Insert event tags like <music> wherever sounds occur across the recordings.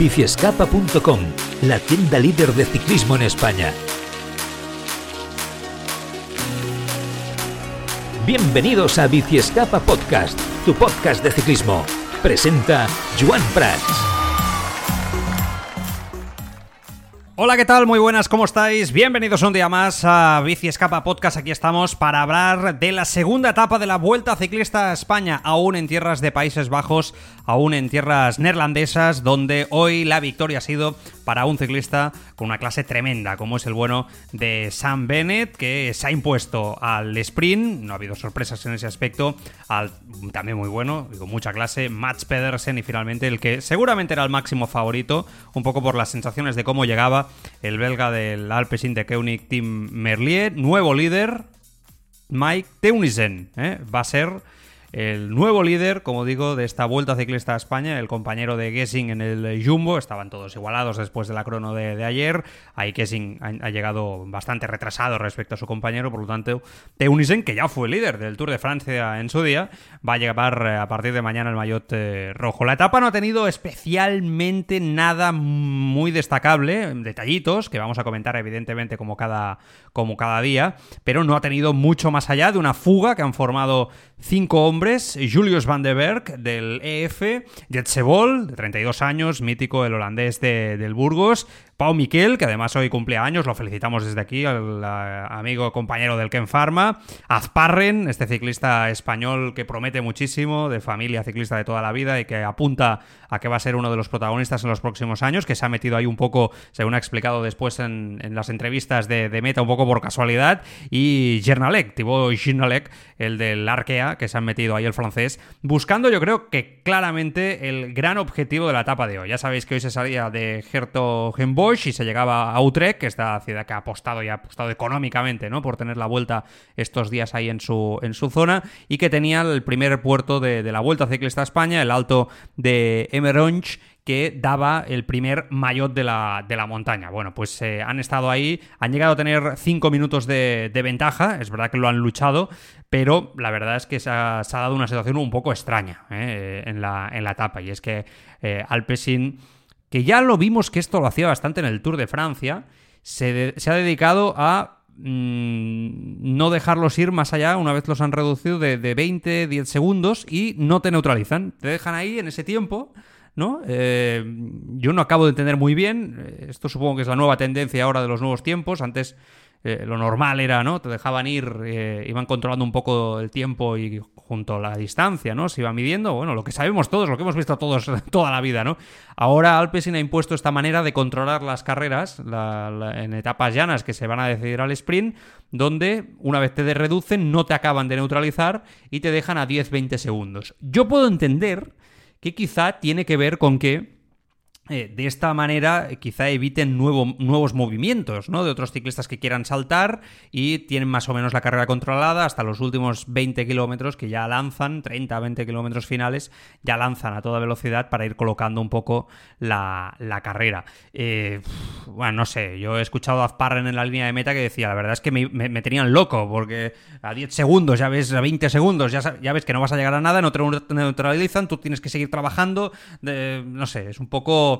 biciescapa.com, la tienda líder de ciclismo en España. Bienvenidos a Biciescapa Podcast, tu podcast de ciclismo. Presenta Joan Prats. Hola, ¿qué tal? Muy buenas, ¿cómo estáis? Bienvenidos un día más a Bici Escapa Podcast. Aquí estamos para hablar de la segunda etapa de la Vuelta Ciclista a España, aún en tierras de Países Bajos, aún en tierras neerlandesas, donde hoy la victoria ha sido para un ciclista con una clase tremenda, como es el bueno de Sam Bennett, que se ha impuesto al sprint, no ha habido sorpresas en ese aspecto, también muy bueno, con mucha clase, Mats Pedersen y finalmente el que seguramente era el máximo favorito, un poco por las sensaciones de cómo llegaba el belga del Alpecin de Koenig Team Merlier, nuevo líder, Mike Teunissen, ¿eh? va a ser el nuevo líder, como digo, de esta Vuelta Ciclista a España, el compañero de Gessing en el Jumbo, estaban todos igualados después de la crono de, ayer, ahí Gessing ha, llegado bastante retrasado respecto a su compañero, por lo tanto, Teunissen, que ya fue líder del Tour de Francia en su día, va a llevar eh, a partir de mañana el maillot eh, rojo. La etapa no ha tenido especialmente nada muy destacable, detallitos, que vamos a comentar evidentemente como cada, como cada día, pero no ha tenido mucho más allá de una fuga que han formado cinco hombres, Julius van de Berg del EF, Jetsebol, de 32 años, mítico el holandés de, del Burgos, Pau Miquel, que además hoy cumple años, lo felicitamos desde aquí, al amigo compañero del Ken Pharma. Azparren, este ciclista español que promete muchísimo, de familia ciclista de toda la vida y que apunta a que va a ser uno de los protagonistas en los próximos años, que se ha metido ahí un poco, según ha explicado después en, las entrevistas de, Meta, un poco por casualidad. Y Gernalek, Thibaut Gernalek, el del Arkea, que se ha metido ahí el francés, buscando yo creo que claramente el gran objetivo de la etapa de hoy. Ya sabéis que hoy se salía de Y se llegaba a Utrecht, que es la ciudad que ha apostado y ha apostado económicamente ¿no? por tener la vuelta estos días ahí en su, en su zona y que tenía el primer puerto de, la Vuelta Ciclista a España, el alto de Emeronch, que daba el primer maillot de la, de la montaña. Bueno, pues eh, han estado ahí, han llegado a tener cinco minutos de, ventaja, es verdad que lo han luchado, pero la verdad es que se ha, dado una situación un poco extraña ¿eh? en, la, en la etapa, y es que eh, que ya lo vimos que esto lo hacía bastante en el Tour de Francia, se, ha dedicado a mm, no dejarlos ir más allá una vez los han reducido de, 20, 10 segundos y no te neutralizan. Te dejan ahí en ese tiempo. ¿No? Eh, yo no acabo de entender muy bien. Esto supongo que es la nueva tendencia ahora de los nuevos tiempos. Antes eh, lo normal era, ¿no? Te dejaban ir, eh, iban controlando un poco el tiempo y junto a la distancia, ¿no? Se iba midiendo, bueno, lo que sabemos todos, lo que hemos visto todos <laughs> toda la vida, ¿no? Ahora Alpecin ha impuesto esta manera de controlar las carreras en etapas llanas que se van a decidir al sprint, donde una vez te reducen no te acaban de neutralizar y te dejan a 10-20 segundos. Yo puedo entender que quizá tiene que ver con que eh, de esta manera eh, quizá eviten nuevos movimientos ¿no? de otros ciclistas que quieran saltar y tienen más o menos la carrera controlada hasta los últimos 20 kilómetros que ya lanzan, 30 20 kilómetros finales, ya lanzan a toda velocidad para ir colocando un poco la, carrera. Eh, bueno, no sé, yo he escuchado a Azparren en la línea de meta que decía, la verdad es que me, tenían loco porque a 10 segundos, ya ves, a 20 segundos, ya, ya ves que no vas a llegar a nada, no te neutralizan, tú tienes que seguir trabajando, no sé, es un poco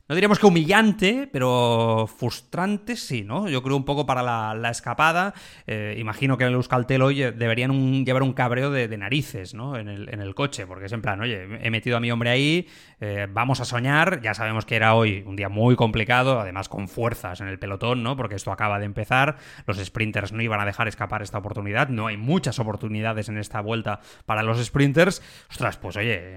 no diríamos que humillante, pero frustrante sí, ¿no? Yo creo un poco para la, escapada. Eh, imagino que en el Euskaltel hoy deberían llevar un cabreo de, narices, ¿no? En el, coche, porque es en plan, oye, he metido a mi hombre ahí, eh, vamos a soñar. Ya sabemos que era hoy un día muy complicado, además con fuerzas en el pelotón, ¿no? Porque esto acaba de empezar. Los sprinters no iban a dejar escapar esta oportunidad. No hay muchas oportunidades en esta vuelta para los sprinters. Ostras, pues oye,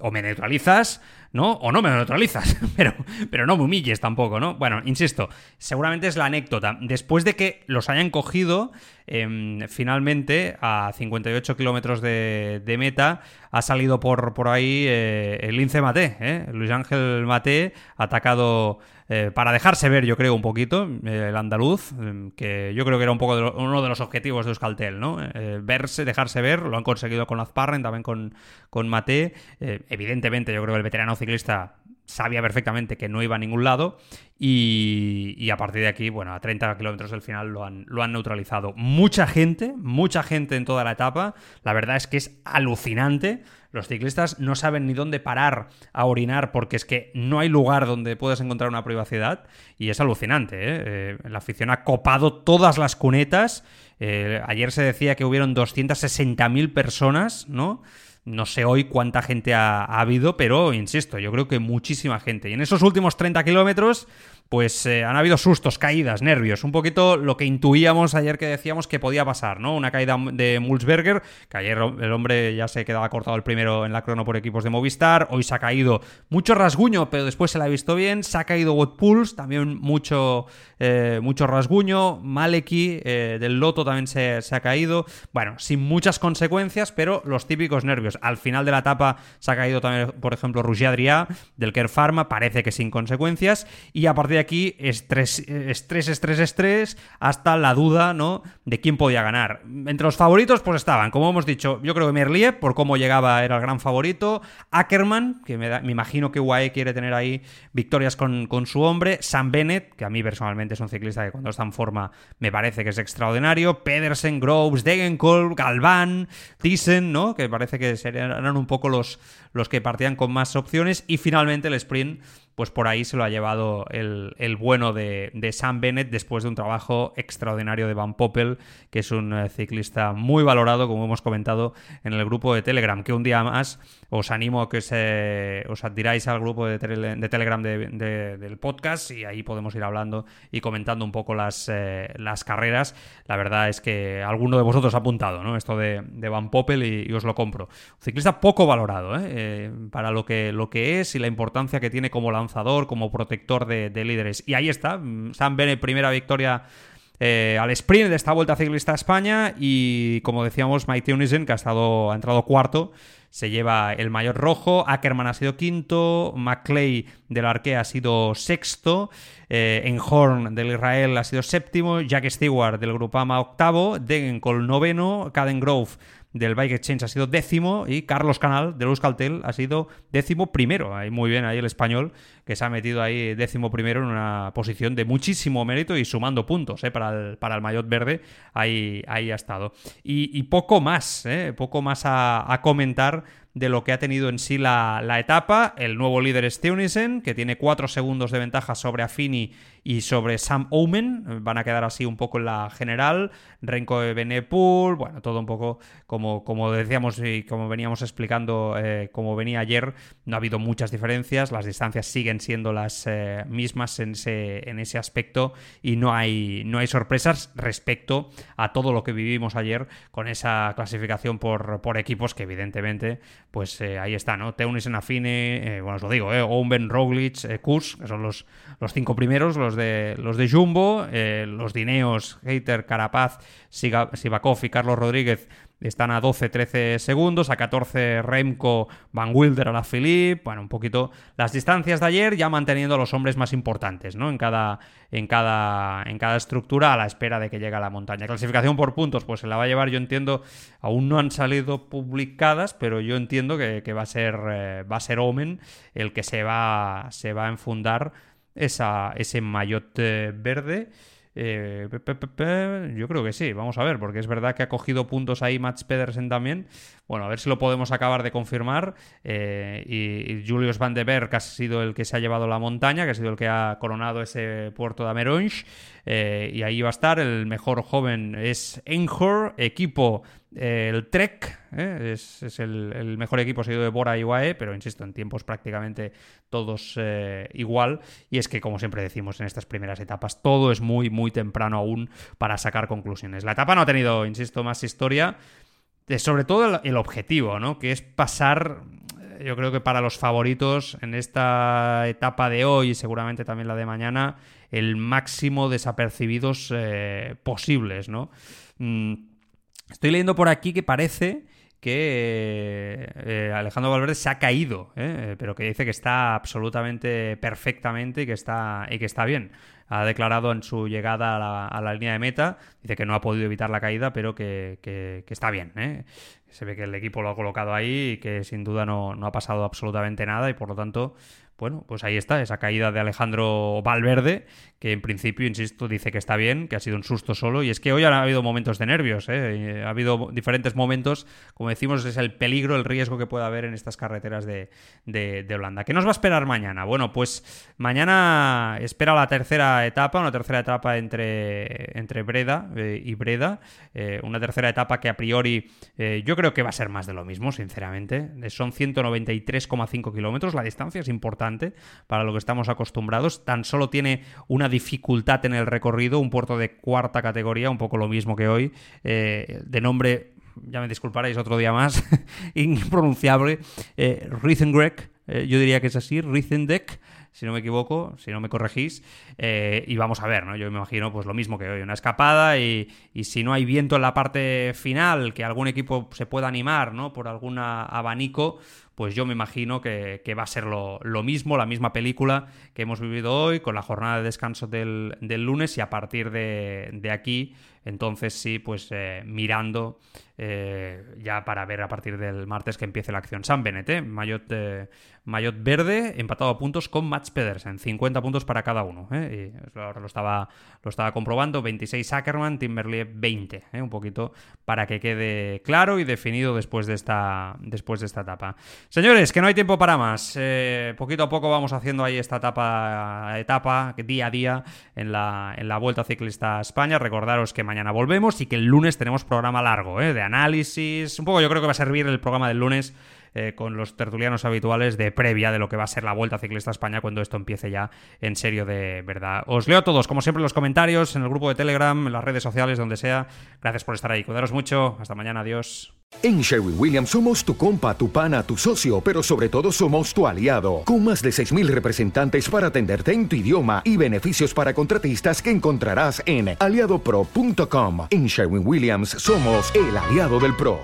o me neutralizas ¿no? O no me neutralizas, <laughs> pero <laughs> pero no me humilles tampoco, ¿no? Bueno, insisto, seguramente es la anécdota. Después de que los hayan cogido, em, finalmente, a 58 kilómetros de, meta, ha salido por, por ahí eh, el Lince Mate, ¿eh? Luis Ángel Mate, atacado eh, para dejarse ver, yo creo, un poquito, eh, el andaluz, em, que yo creo que era un poco uno de los objetivos de Euskaltel, ¿no? Verse, dejarse ver, lo han conseguido con Azparren, también con, con Mate. evidentemente, yo creo que el veterano ciclista sabía perfectamente que no iba a ningún lado y, a partir de aquí, bueno, a 30 kilómetros del final lo han, lo han neutralizado. Mucha gente, mucha gente en toda la etapa, la verdad es que es alucinante. Los ciclistas no saben ni dónde parar a orinar porque es que no hay lugar donde puedas encontrar una privacidad y es alucinante. ¿eh? eh la afición ha copado todas las cunetas. Eh, ayer se decía que hubieron 260.000 personas, ¿no? No sé hoy cuánta gente ha, habido, pero insisto, yo creo que muchísima gente. Y en esos últimos 30 kilómetros pues eh, han habido sustos, caídas, nervios, un poquito lo que intuíamos ayer que decíamos que podía pasar, ¿no? Una caída de Mulsberger, que ayer el hombre ya se quedaba cortado el primero en la crono por equipos de Movistar, hoy se ha caído mucho rasguño, pero después se la ha visto bien, se ha caído Wout también mucho, eh, mucho rasguño, Maleki eh, del Loto también se, ha caído, bueno, sin muchas consecuencias, pero los típicos nervios. Al final de la etapa se ha caído también, por ejemplo, Rouget Adrià del Kerr Pharma, parece que sin consecuencias, y a partir de aquí estrés, estrés, estrés, estrés, hasta la duda, ¿no? De quién podía ganar. Entre los favoritos, pues estaban, como hemos dicho, yo creo que Merlier, por cómo llegaba, era el gran favorito. Ackerman, que me, imagino que UAE quiere tener ahí victorias con, su hombre. Sam Bennett, que a mí personalmente es un ciclista que cuando está en forma me parece que es extraordinario. Pedersen, Groves, Degenkolb, Galván, Thyssen, ¿no? Que parece que serían, un poco los, los que partían con más opciones. Y finalmente el sprint pues por ahí se lo ha llevado el, bueno de, Sam Bennett después de un trabajo extraordinario de Van Poppel, que es un eh, ciclista muy valorado, como hemos comentado en el grupo de Telegram, que un día más os animo a que se, os adhiráis al grupo de, Telegram del podcast y ahí podemos ir hablando y comentando un poco las, eh, las carreras. La verdad es que alguno de vosotros ha apuntado ¿no? esto de, Van Poppel y, os lo compro. Ciclista poco valorado ¿eh? para lo que, lo que es y la importancia que tiene como la lanzador, como protector de, líderes. Y ahí está, Sam Bennett, primera victoria eh, al sprint de esta Vuelta Ciclista a España. Y como decíamos Mike Unisen, que ha, estado, ha entrado cuarto, se lleva el mayor rojo, Ackerman ha sido quinto, McClay del Arquea ha sido sexto, eh, Enhorn del Israel ha sido séptimo, Jack Stewart del Grupama octavo, Degenkol noveno, Caden Grove del Bike Exchange ha sido décimo y Carlos Canal del Euskaltel ha sido décimo primero. Ahí muy bien ahí el español que se ha metido ahí décimo primero en una posición de muchísimo mérito y sumando puntos ¿eh? para, el, para el Maillot Verde. Ahí, ahí ha estado. Y, poco más, ¿eh? poco más a comentar de lo que ha tenido en sí la, etapa. El nuevo líder es Teunissen, que tiene 4 segundos de ventaja sobre Affini y sobre Sam Omen. Van a quedar así un poco en la general. Renko de Benepool, bueno, todo un poco como, como decíamos y como veníamos explicando, eh, como venía ayer, no ha habido muchas diferencias. Las distancias siguen siendo las eh, mismas en ese, en ese aspecto y no hay, no hay sorpresas respecto a todo lo que vivimos ayer con esa clasificación por, por equipos que evidentemente pues eh, ahí está, ¿no? Teunissen, Affine, eh, bueno, os lo digo, ¿eh? Owen, Roglic, eh, Kurs, que son los, los cinco primeros, los de, los de Jumbo, los Dineos, Hater, Carapaz, Sivakov y Carlos Rodríguez están a 12-13 segundos, a 14 Remco, Van Wilder a la Philippe, bueno, un poquito las distancias de ayer ya manteniendo a los hombres más importantes, ¿no? En cada, en cada, en cada estructura a la espera de que llegue a la montaña. Clasificación por puntos, pues se la va a llevar, yo entiendo, aún no han salido publicadas, pero yo entiendo que, va a ser eh, va a ser Omen el que se va, se va a enfundar esa, ese maillot verde. Eh, yo creo que sí, vamos a ver, porque es verdad que ha cogido puntos ahí Mats Pedersen también. Bueno, a ver si lo podemos acabar de confirmar. Eh, y, Julius Van de Berg ha sido el que se ha llevado la montaña, que ha sido el que ha coronado ese puerto de Ameronge. Eh, y ahí va a estar. El mejor joven es Enhor, equipo el Trek ¿eh? es, el, mejor equipo seguido de Bora y UAE, pero insisto, en tiempos prácticamente todos eh, igual. Y es que, como siempre decimos en estas primeras etapas, todo es muy, muy temprano aún para sacar conclusiones. La etapa no ha tenido, insisto, más historia. Sobre todo el, objetivo, ¿no? Que es pasar yo creo que para los favoritos en esta etapa de hoy y seguramente también la de mañana, el máximo desapercibidos eh, posibles, ¿no? Mm, estoy leyendo por aquí que parece que eh, Alejandro Valverde se ha caído, pero que dice que está absolutamente perfectamente y que está, y que está bien ha declarado en su llegada a la, línea de meta, dice que no ha podido evitar la caída, pero que, está bien. ¿eh? Se ve que el equipo lo ha colocado ahí y que sin duda no, no ha pasado absolutamente nada y por lo tanto bueno, pues ahí está, esa caída de Alejandro Valverde, que en principio, insisto, dice que está bien, que ha sido un susto solo, y es que hoy ha habido momentos de nervios, ¿eh? ha habido diferentes momentos, como decimos, es el peligro, el riesgo que puede haber en estas carreteras de, Holanda. ¿Qué nos va a esperar mañana? Bueno, pues mañana espera la tercera etapa, una tercera etapa entre, entre Breda eh, y Breda, eh, una tercera etapa que a priori yo creo que va a ser más de lo mismo, sinceramente, son 193,5 kilómetros, la distancia es importante, para lo que estamos acostumbrados. Tan solo tiene una dificultad en el recorrido, un puerto de cuarta categoría, un poco lo mismo que hoy, eh, de nombre, ya me disculparéis otro día más, <laughs> impronunciable, eh, eh, yo diría que es así, Rithendek si no me equivoco, si no me corregís, eh, y vamos a ver, ¿no? Yo me imagino pues lo mismo que hoy, una escapada y, si no hay viento en la parte final, que algún equipo se pueda animar, ¿no? Por algún abanico, pues yo me imagino que, va a ser lo, mismo, la misma película que hemos vivido hoy, con la jornada de descanso del, lunes y a partir de, aquí, entonces sí, pues eh, mirando eh, ya para ver a partir del martes que empiece la acción. San Benet, ¿eh? Mayot, verde, empatado a puntos con Mats Pedersen, 50 puntos para cada uno. ¿eh? Y ahora lo estaba, lo estaba comprobando, 26 Ackerman, Timberlake 20, un poquito para que quede claro y definido después de esta, después de esta etapa. Señores, que no hay tiempo para más. poquito a poco vamos haciendo ahí esta etapa, etapa día a día en la, en la Vuelta Ciclista a España. Recordaros que mañana volvemos y que el lunes tenemos programa largo, de análisis. Un poco yo creo que va a servir el programa del lunes eh, con los tertulianos habituales de previa de lo que va a ser la Vuelta Ciclista a España cuando esto empiece ya en serio de verdad. Os leo a todos, como siempre, los comentarios, en el grupo de Telegram, en las redes sociales, donde sea. Gracias por estar ahí. Cuidaros mucho. Hasta mañana. Adiós. En Sherwin Williams somos tu compa, tu pana, tu socio, pero sobre todo somos tu aliado, con más de 6.000 representantes para atenderte en tu idioma y beneficios para contratistas que encontrarás en aliadopro.com. En Sherwin Williams somos el aliado del PRO.